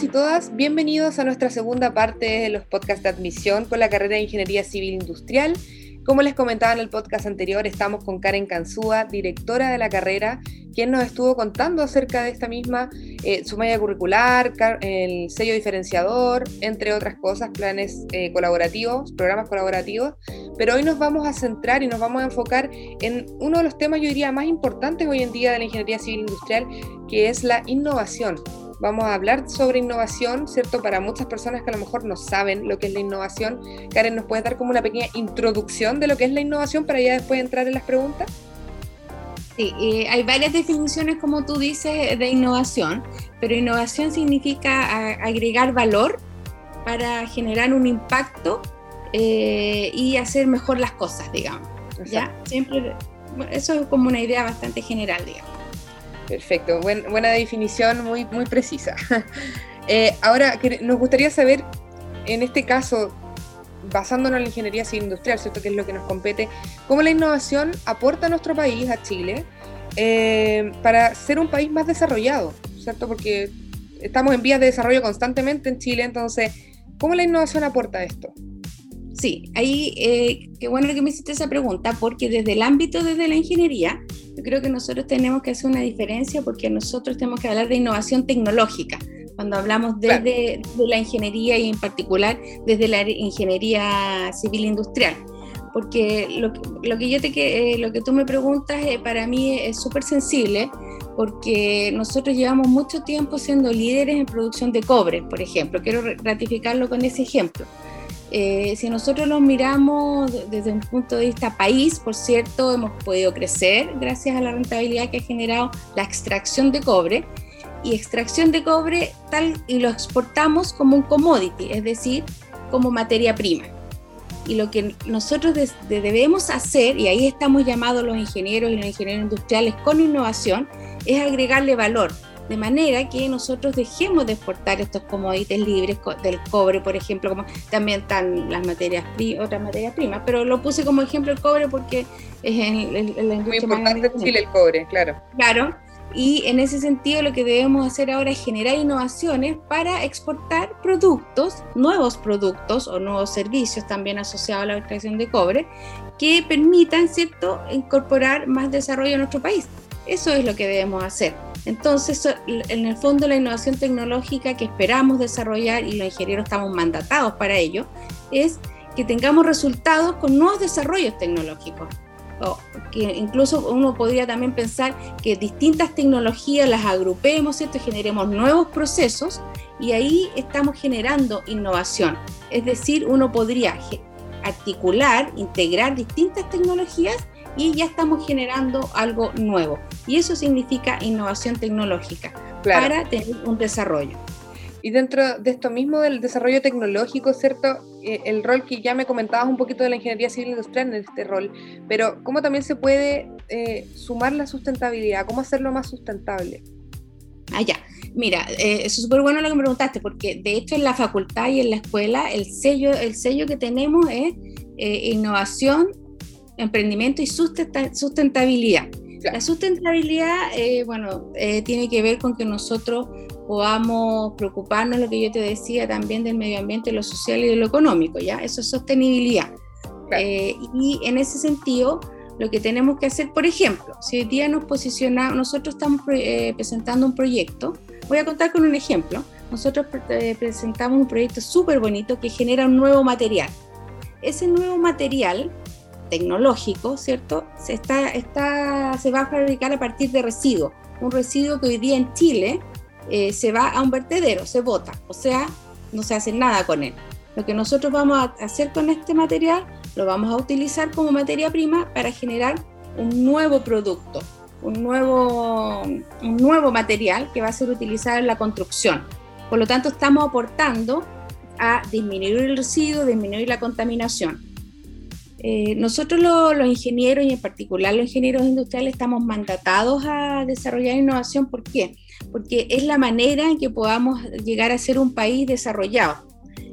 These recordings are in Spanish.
todos y todas, bienvenidos a nuestra segunda parte de los podcasts de admisión con la carrera de Ingeniería Civil Industrial. Como les comentaba en el podcast anterior, estamos con Karen Canzúa, directora de la carrera, quien nos estuvo contando acerca de esta misma, eh, su malla curricular, el sello diferenciador, entre otras cosas, planes eh, colaborativos, programas colaborativos. Pero hoy nos vamos a centrar y nos vamos a enfocar en uno de los temas, yo diría, más importantes hoy en día de la ingeniería civil industrial, que es la innovación. Vamos a hablar sobre innovación, ¿cierto? Para muchas personas que a lo mejor no saben lo que es la innovación. Karen, ¿nos puedes dar como una pequeña introducción de lo que es la innovación para ya después entrar en las preguntas? Sí, eh, hay varias definiciones, como tú dices, de innovación, pero innovación significa agregar valor para generar un impacto eh, y hacer mejor las cosas, digamos. ¿ya? Siempre, eso es como una idea bastante general, digamos. Perfecto, buena definición, muy, muy precisa. Eh, ahora, nos gustaría saber, en este caso, basándonos en la ingeniería civil industrial, ¿cierto? que es lo que nos compete, cómo la innovación aporta a nuestro país, a Chile, eh, para ser un país más desarrollado, ¿cierto? Porque estamos en vías de desarrollo constantemente en Chile, entonces, ¿cómo la innovación aporta esto? Sí, ahí eh, qué bueno que me hiciste esa pregunta, porque desde el ámbito, desde la ingeniería, yo creo que nosotros tenemos que hacer una diferencia porque nosotros tenemos que hablar de innovación tecnológica. Cuando hablamos desde de la ingeniería y en particular desde la ingeniería civil industrial. Porque lo, lo que, yo te, eh, lo que tú me preguntas eh, para mí es súper sensible porque nosotros llevamos mucho tiempo siendo líderes en producción de cobre, por ejemplo. Quiero ratificarlo con ese ejemplo. Eh, si nosotros lo miramos desde un punto de vista país, por cierto, hemos podido crecer gracias a la rentabilidad que ha generado la extracción de cobre y extracción de cobre tal y lo exportamos como un commodity, es decir, como materia prima. Y lo que nosotros debemos hacer, y ahí estamos llamados los ingenieros y los ingenieros industriales con innovación, es agregarle valor de manera que nosotros dejemos de exportar estos commodities libres del cobre, por ejemplo, como también están las materias otras materias primas, pero lo puse como ejemplo el cobre porque es en, la industria Muy importante en Chile el cobre, claro. Claro, y en ese sentido lo que debemos hacer ahora es generar innovaciones para exportar productos, nuevos productos o nuevos servicios también asociados a la extracción de cobre, que permitan, ¿cierto?, incorporar más desarrollo a nuestro país. Eso es lo que debemos hacer. Entonces, en el fondo, la innovación tecnológica que esperamos desarrollar y los ingenieros estamos mandatados para ello, es que tengamos resultados con nuevos desarrollos tecnológicos. O que incluso uno podría también pensar que distintas tecnologías las agrupemos, ¿cierto? generemos nuevos procesos y ahí estamos generando innovación. Es decir, uno podría articular, integrar distintas tecnologías y ya estamos generando algo nuevo. Y eso significa innovación tecnológica para tener un desarrollo. Y dentro de esto mismo del desarrollo tecnológico, ¿cierto? Eh, el rol que ya me comentabas un poquito de la ingeniería civil industrial en este rol, pero ¿cómo también se puede eh, sumar la sustentabilidad? ¿Cómo hacerlo más sustentable? Ah, ya. Mira, eh, eso es súper bueno lo que me preguntaste, porque de hecho en la facultad y en la escuela el sello, el sello que tenemos es innovación emprendimiento y sustentabilidad. La sustentabilidad, eh, bueno, eh, tiene que ver con que nosotros podamos preocuparnos, lo que yo te decía, también del medio ambiente, lo social y de lo económico, ¿ya? Eso es sostenibilidad. Eh, y en ese sentido, lo que tenemos que hacer, por ejemplo, si hoy día nos posicionamos, nosotros estamos presentando un proyecto, voy a contar con un ejemplo, nosotros presentamos un proyecto súper bonito que genera un nuevo material. Ese nuevo material tecnológico, ¿cierto? Se, está, está, se va a fabricar a partir de residuos. Un residuo que hoy día en Chile eh, se va a un vertedero, se bota, o sea, no se hace nada con él. Lo que nosotros vamos a hacer con este material, lo vamos a utilizar como materia prima para generar un nuevo producto, un nuevo, un nuevo material que va a ser utilizado en la construcción. Por lo tanto, estamos aportando a disminuir el residuo, disminuir la contaminación. Eh, nosotros los ingenieros y en particular los ingenieros industriales estamos mandatados a desarrollar innovación. ¿Por qué? Porque es la manera en que podamos llegar a ser un país desarrollado.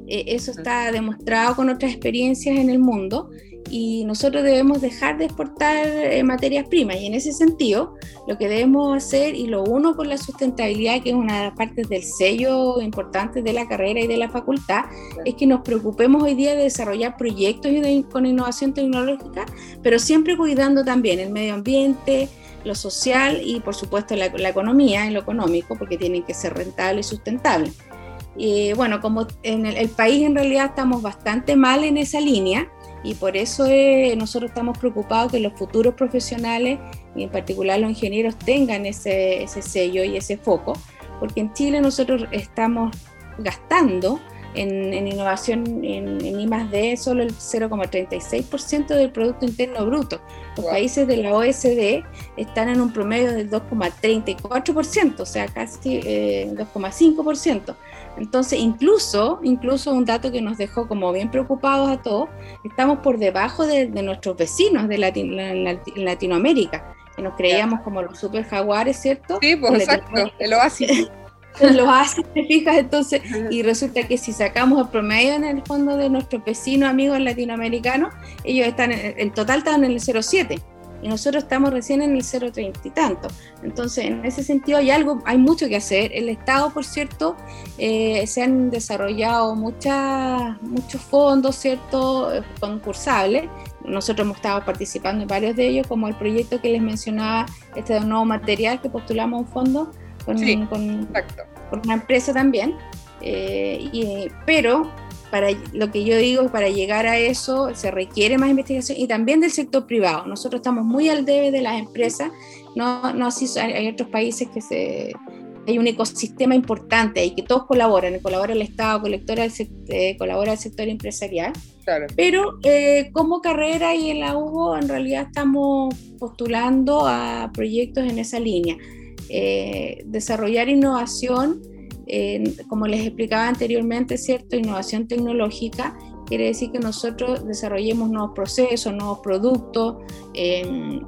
Eh, eso está demostrado con otras experiencias en el mundo y nosotros debemos dejar de exportar eh, materias primas. Y en ese sentido, lo que debemos hacer, y lo uno con la sustentabilidad, que es una de las partes del sello importante de la carrera y de la facultad, es que nos preocupemos hoy día de desarrollar proyectos con innovación tecnológica, pero siempre cuidando también el medio ambiente, lo social y por supuesto la, economía y lo económico, porque tienen que ser rentables y sustentables. Y bueno, como en el, país en realidad estamos bastante mal en esa línea y por eso nosotros estamos preocupados que los futuros profesionales y en particular los ingenieros tengan ese, ese sello y ese foco, porque en Chile nosotros estamos gastando en, innovación en, en I+.D. solo el 0,36% del Producto Interno Bruto. Los países de la OSD están en un promedio del 2,34%, o sea, casi 2,5%. Entonces, incluso, incluso un dato que nos dejó como bien preocupados a todos, estamos por debajo de, nuestros vecinos de Latinoamérica, que nos creíamos como los super jaguares, ¿cierto? Sí, pues exacto, el oasis. los hace, te fijas, entonces, y resulta que si sacamos el promedio en el fondo de nuestros vecinos, amigos latinoamericanos, ellos están, en, total están en el 0,7 y nosotros estamos recién en el 0,30 y tanto. Entonces, en ese sentido hay algo, hay mucho que hacer. El Estado, por cierto, eh, se han desarrollado muchas, muchos fondos, ¿cierto?, concursables. Nosotros hemos estado participando en varios de ellos, como el proyecto que les mencionaba, este de un nuevo material que postulamos un fondo con, una empresa también. Eh, y, pero para lo que yo digo, para llegar a eso se requiere más investigación y también del sector privado. Nosotros estamos muy al debe de las empresas, no, no así hay otros países que se, hay un ecosistema importante y que todos colaboran, colabora el Estado, colectora eh, colabora el sector empresarial. Pero eh, como carrera y en la UBO en realidad estamos postulando a proyectos en esa línea. Eh, desarrollar innovación, como les explicaba anteriormente, ¿cierto? Innovación tecnológica quiere decir que nosotros desarrollemos nuevos procesos, nuevos productos, em,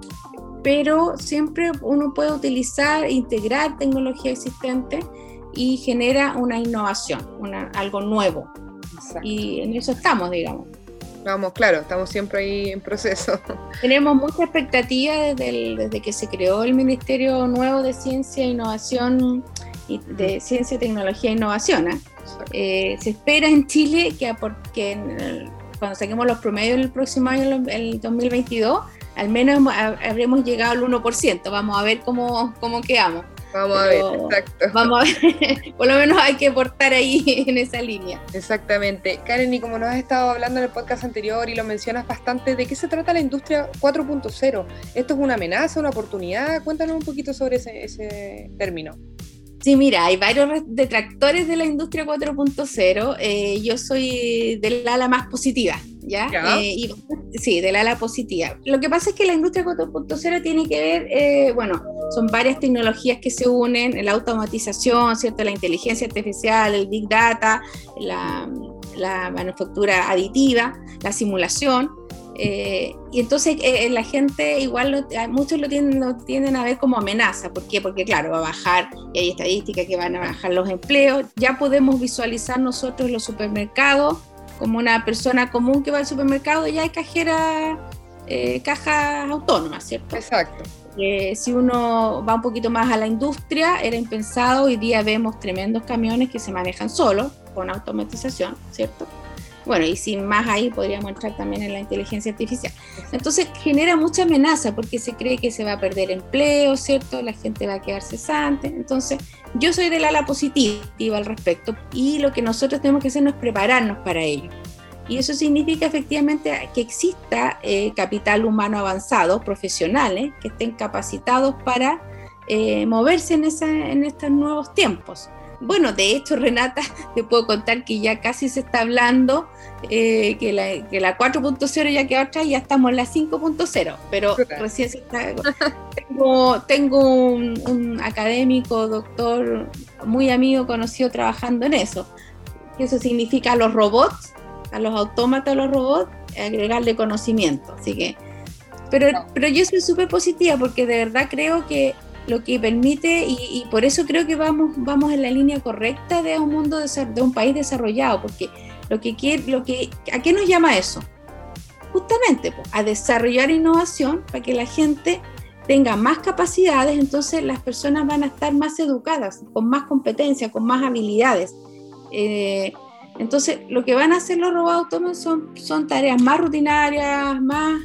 pero siempre uno puede utilizar, integrar tecnología existente y genera una innovación, algo nuevo. Y en eso estamos, digamos. Vamos, claro, estamos siempre ahí en proceso. Tenemos mucha expectativa desde, desde que se creó el Ministerio Nuevo de Ciencia, Innovación, y de Ciencia, Tecnología e Innovación. ¿ah? Eh, se espera en Chile que, que cuando saquemos los promedios el próximo año, el 2022, al menos habremos llegado al 1%. Vamos a ver cómo, cómo quedamos. Vamos a ver, exacto. Vamos a ver, por lo menos hay que portar ahí en esa línea. Exactamente. Karen, y como nos has estado hablando en el podcast anterior y lo mencionas bastante, ¿de qué se trata la industria 4.0? ¿Esto es una amenaza, una oportunidad? Cuéntanos un poquito sobre ese, ese término. Sí, mira, hay varios detractores de la industria 4.0. Eh, yo soy del ala más positiva, ¿ya? Eh, sí, del ala positiva. Lo que pasa es que la industria 4.0 tiene que ver, eh, bueno, son varias tecnologías que se unen, la automatización, ¿cierto? La inteligencia artificial, el big data, la, la manufactura aditiva, la simulación. Eh, y entonces eh, eh, la gente igual, muchos lo tienden, lo tienden a ver como amenaza. ¿Por qué? Porque claro, va a bajar, y hay estadísticas que van a bajar los empleos. Ya podemos visualizar nosotros los supermercados como una persona común que va al supermercado, ya hay cajera, cajas autónomas, ¿cierto? Exacto. si uno va un poquito más a la industria, era impensado, hoy día vemos tremendos camiones que se manejan solos, con automatización, ¿cierto? Bueno, y sin más ahí podríamos entrar también en la inteligencia artificial. Entonces genera mucha amenaza porque se cree que se va a perder empleo, ¿cierto? La gente va a quedar cesante. Entonces yo soy del ala positiva al respecto y lo que nosotros tenemos que hacer es prepararnos para ello. Y eso significa efectivamente que exista eh, capital humano avanzado, profesionales, que estén capacitados para eh, moverse en, esa, en estos nuevos tiempos. Bueno, de hecho, Renata, te puedo contar que ya casi se está hablando eh, que la, que la 4.0 ya quedó atrás y ya estamos en la 5.0, pero recién se está... Tengo, tengo un, académico, doctor, muy amigo, conocido trabajando en eso. Eso significa a los robots, a los autómatas, a los robots, agregarle conocimiento. Así que, pero, pero yo soy súper positiva porque de verdad creo que lo que permite, y, por eso creo que vamos, vamos en la línea correcta de un mundo, de, un país desarrollado, porque lo que quiere, lo que, ¿a qué nos llama eso? Justamente a desarrollar innovación para que la gente tenga más capacidades, entonces las personas van a estar más educadas, con más competencia, con más habilidades. Eh, entonces, lo que van a hacer los robots son, son tareas más rutinarias, más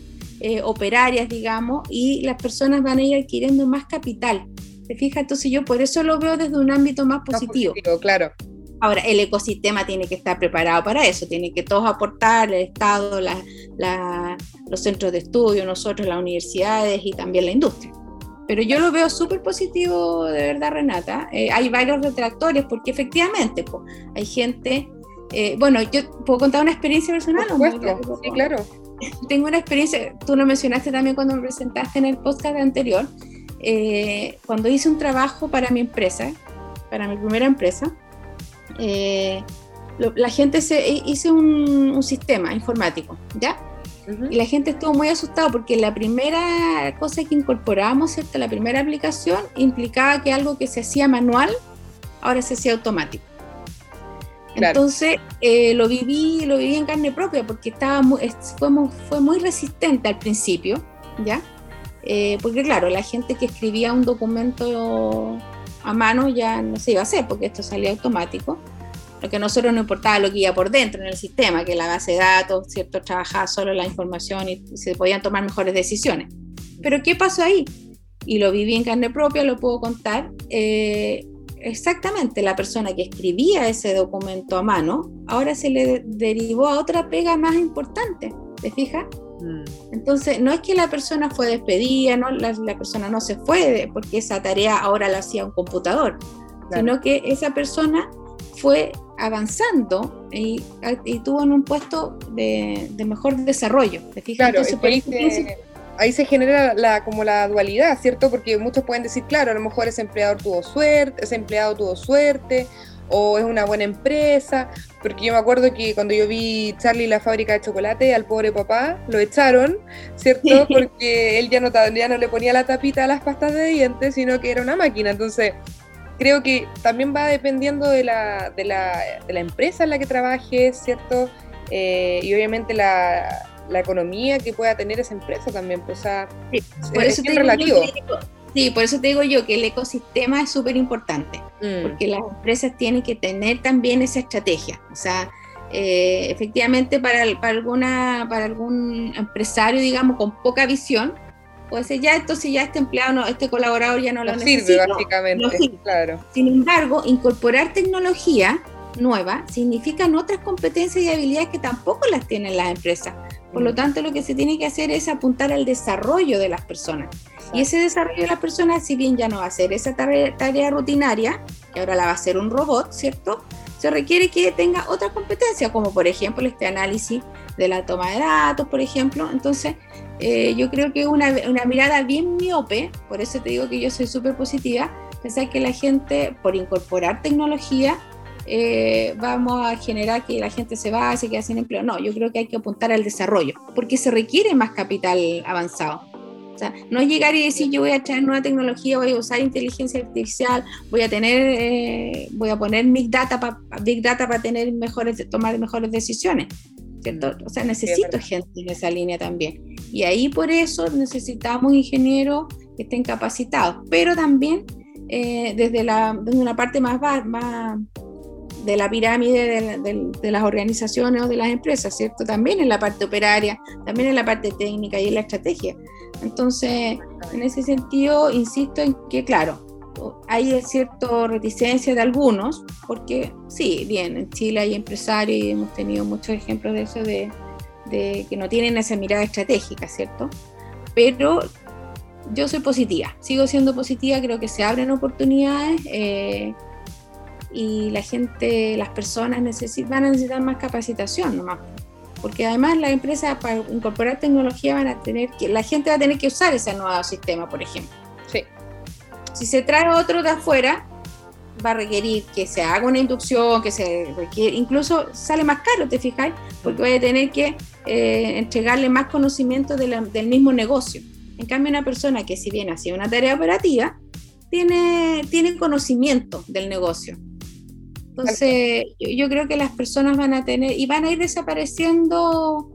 eh, operarias, digamos, y las personas van a ir adquiriendo más capital. ¿Te fijas? Entonces yo por eso lo veo desde un ámbito más positivo. claro. Ahora, el ecosistema tiene que estar preparado para eso, tiene que todos aportar, el Estado, los centros de estudio, nosotros, las universidades y también la industria. Pero yo lo veo súper positivo, de verdad, Renata. Eh, hay varios retractores porque efectivamente hay gente, eh, bueno, yo puedo contar una experiencia personal. Por supuesto, sí, claro tengo una experiencia, tú lo mencionaste también cuando me presentaste en el podcast anterior, eh, cuando hice un trabajo para mi empresa, para mi primera empresa, eh, la gente se hice un, sistema informático, ¿ya? Y la gente estuvo muy asustada porque la primera cosa que incorporamos, ¿cierto? La primera aplicación implicaba que algo que se hacía manual ahora se hacía automático. Entonces eh, lo viví, lo viví en carne propia porque estaba muy, fue, muy, fue muy resistente al principio, ¿ya? Eh, porque claro, la gente que escribía un documento a mano ya no se iba a hacer porque esto salía automático. Lo que a nosotros no importaba lo que iba por dentro en el sistema, que la base de datos, ¿cierto? Trabajaba solo la información y se podían tomar mejores decisiones. Pero ¿qué pasó ahí? Y lo viví en carne propia, lo puedo contar. Eh, exactamente la persona que escribía ese documento a mano, ahora se le derivó a otra pega más importante, ¿te fijas? Mm. Entonces, no es que la persona fue despedida, no, la, persona no se fue porque esa tarea ahora la hacía un computador, sino que esa persona fue avanzando y, tuvo en un puesto de, mejor desarrollo. ¿te fijas? Entonces, ahí se genera la, como la dualidad, ¿cierto? Porque muchos pueden decir, claro, a lo mejor ese empleador tuvo suerte, ese empleado tuvo suerte, o es una buena empresa, porque yo me acuerdo que cuando yo vi Charlie la fábrica de chocolate, al pobre papá lo echaron, ¿cierto? Porque él ya no, ya no le ponía la tapita a las pastas de dientes, sino que era una máquina. Entonces, creo que también va dependiendo de la, de la, de la empresa en la que trabajes, ¿cierto? Eh, y obviamente la, la economía que pueda tener esa empresa también. Pues, sí, por eso te relativo. sí, por eso te digo yo que el ecosistema es súper importante, mm. porque las empresas tienen que tener también esa estrategia. O sea, eh, efectivamente para, para, alguna, para algún empresario, digamos, con poca visión, puede ser ya esto si ya este empleado, no, este colaborador ya no, lo sirve, básicamente, claro. Sin embargo, incorporar tecnología nueva significan otras competencias y habilidades que tampoco las tienen las empresas. Por lo tanto, lo que se tiene que hacer es apuntar al desarrollo de las personas. Y ese desarrollo de las personas, si bien ya no va a ser esa tarea, rutinaria, que ahora la va a hacer un robot, ¿cierto? Se requiere que tenga otra competencia, como por ejemplo este análisis de la toma de datos, por ejemplo. Entonces, eh, yo creo que una, una mirada bien miope, por eso te digo que yo soy súper positiva, pensar que la gente, por incorporar tecnología, eh, vamos a generar que la gente se vaya, se quede sin empleo. No, yo creo que hay que apuntar al desarrollo, porque se requiere más capital avanzado. O sea, no es llegar y decir yo voy a traer nueva tecnología, voy a usar inteligencia artificial, voy a tener, eh, voy a poner big data para big data para tener mejores, tomar mejores decisiones, ¿cierto? O sea, necesito gente en esa línea también. Y ahí por eso necesitamos ingenieros que estén capacitados, pero también eh, desde, la, desde una parte más, más de la pirámide de, las organizaciones o de las empresas, ¿cierto? También en la parte operaria, también en la parte técnica y en la estrategia. Entonces, en ese sentido, insisto en que, claro, hay cierta reticencia de algunos, porque sí, bien, en Chile hay empresarios y hemos tenido muchos ejemplos de eso, de, que no tienen esa mirada estratégica, ¿cierto? Pero yo soy positiva, sigo siendo positiva, creo que se abren oportunidades. Eh, y la gente, las personas van a necesitar más capacitación nomás. Porque además las empresas para incorporar tecnología van a tener que, la gente va a tener que usar ese nuevo sistema, por ejemplo. Sí. Si se trae otro de afuera, va a requerir que se haga una inducción, que se requiere, incluso sale más caro, ¿te fijáis? Porque va a tener que eh, entregarle más conocimiento del mismo negocio. En cambio, una persona que si bien hacía una tarea operativa, tiene, tiene conocimiento del negocio Entonces, yo, creo que las personas van a tener y van a ir desapareciendo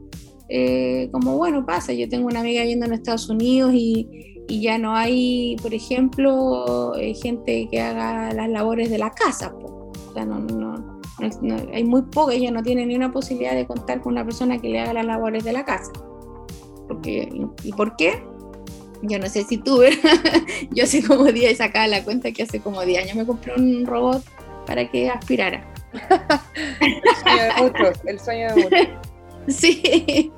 eh, como, bueno, pasa. Yo tengo una amiga viviendo en Estados Unidos y, y ya no hay, por ejemplo, eh, gente que haga las labores de la casa. O sea, no, no, hay muy poca, ella no tiene ni una posibilidad de contar con una persona que le haga las labores de la casa. Porque, ¿Y por qué? Yo no sé si tú, yo hace como 10 y sacaba la cuenta que hace como 10 años me compré un robot para que aspirara. el sueño de muchos, el sueño de muchos. Sí,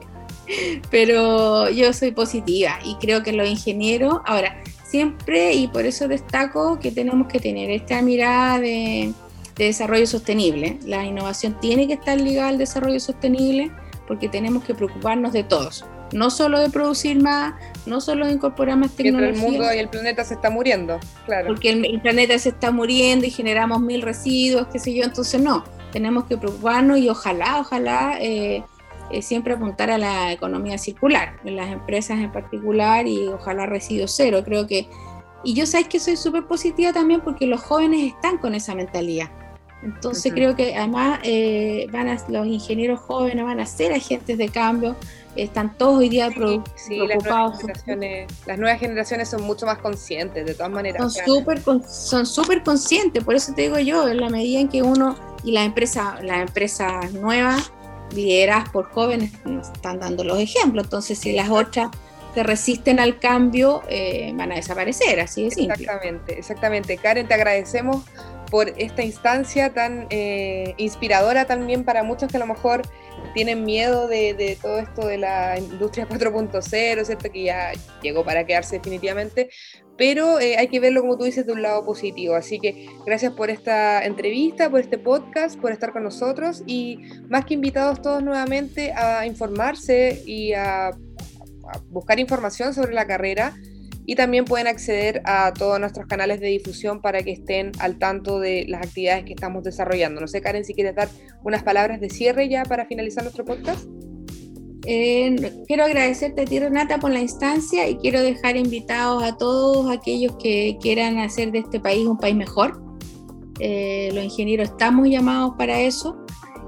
pero yo soy positiva y creo que los ingenieros, ahora, siempre, y por eso destaco que tenemos que tener esta mirada de, de desarrollo sostenible. La innovación tiene que estar ligada al desarrollo sostenible porque tenemos que preocuparnos de todos no solo de producir más, no solo de incorporar más tecnología. el mundo y el planeta se está muriendo, claro. Porque el, planeta se está muriendo y generamos mil residuos, qué sé yo, entonces no, tenemos que preocuparnos y ojalá, ojalá eh, eh, siempre apuntar a la economía circular, en las empresas en particular y ojalá residuos cero, creo que... Y yo sabes que soy súper positiva también porque los jóvenes están con esa mentalidad. Entonces creo que además eh, van a, los ingenieros jóvenes van a ser agentes de cambio, están todos hoy día preocupados. Las nuevas, generaciones son mucho más conscientes, de todas maneras. Son súper son súper conscientes, por eso te digo yo, en la medida en que uno y las empresas, las empresas nuevas, lideradas por jóvenes, nos están dando los ejemplos. Entonces, si las otras se resisten al cambio, eh, van a desaparecer, así de simple. Exactamente, exactamente. Karen, te agradecemos por esta instancia tan eh, inspiradora también para muchos que a lo mejor tienen miedo de, todo esto de la industria 4.0, ¿cierto? Que ya llegó para quedarse definitivamente, pero eh, hay que verlo, como tú dices, de un lado positivo. Así que gracias por esta entrevista, por este podcast, por estar con nosotros y más que invitados todos nuevamente a informarse y a buscar información sobre la carrera y también pueden acceder a todos nuestros canales de difusión para que estén al tanto de las actividades que estamos desarrollando. No sé, Karen, si quieres dar unas palabras de cierre ya para finalizar nuestro podcast. Eh, quiero agradecerte a ti, Renata, por la instancia y quiero dejar invitados a todos aquellos que quieran hacer de este país un país mejor. Eh, los ingenieros estamos llamados para eso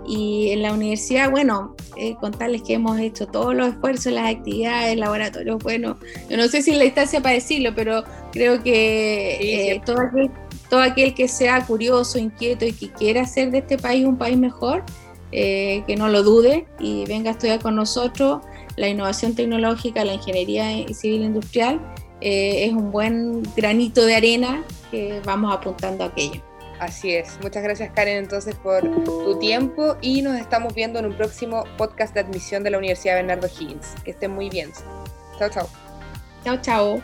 y en la universidad, bueno, eh, contarles que hemos hecho todos los esfuerzos, las actividades, laboratorios, bueno, yo no sé si en la instancia para decirlo, pero creo que eh, todo, aquel, todo, aquel, que sea curioso, inquieto y que quiera hacer de este país un país mejor, eh, que no lo dude y venga a estudiar con nosotros. La innovación tecnológica, la ingeniería civil industrial es un buen granito de arena que vamos apuntando a aquello. Así es. Muchas gracias Karen entonces por tu tiempo y nos estamos viendo en un próximo podcast de admisión de la Universidad Bernardo Higgins. Que estén muy bien. Chao, chao. Chao, chao.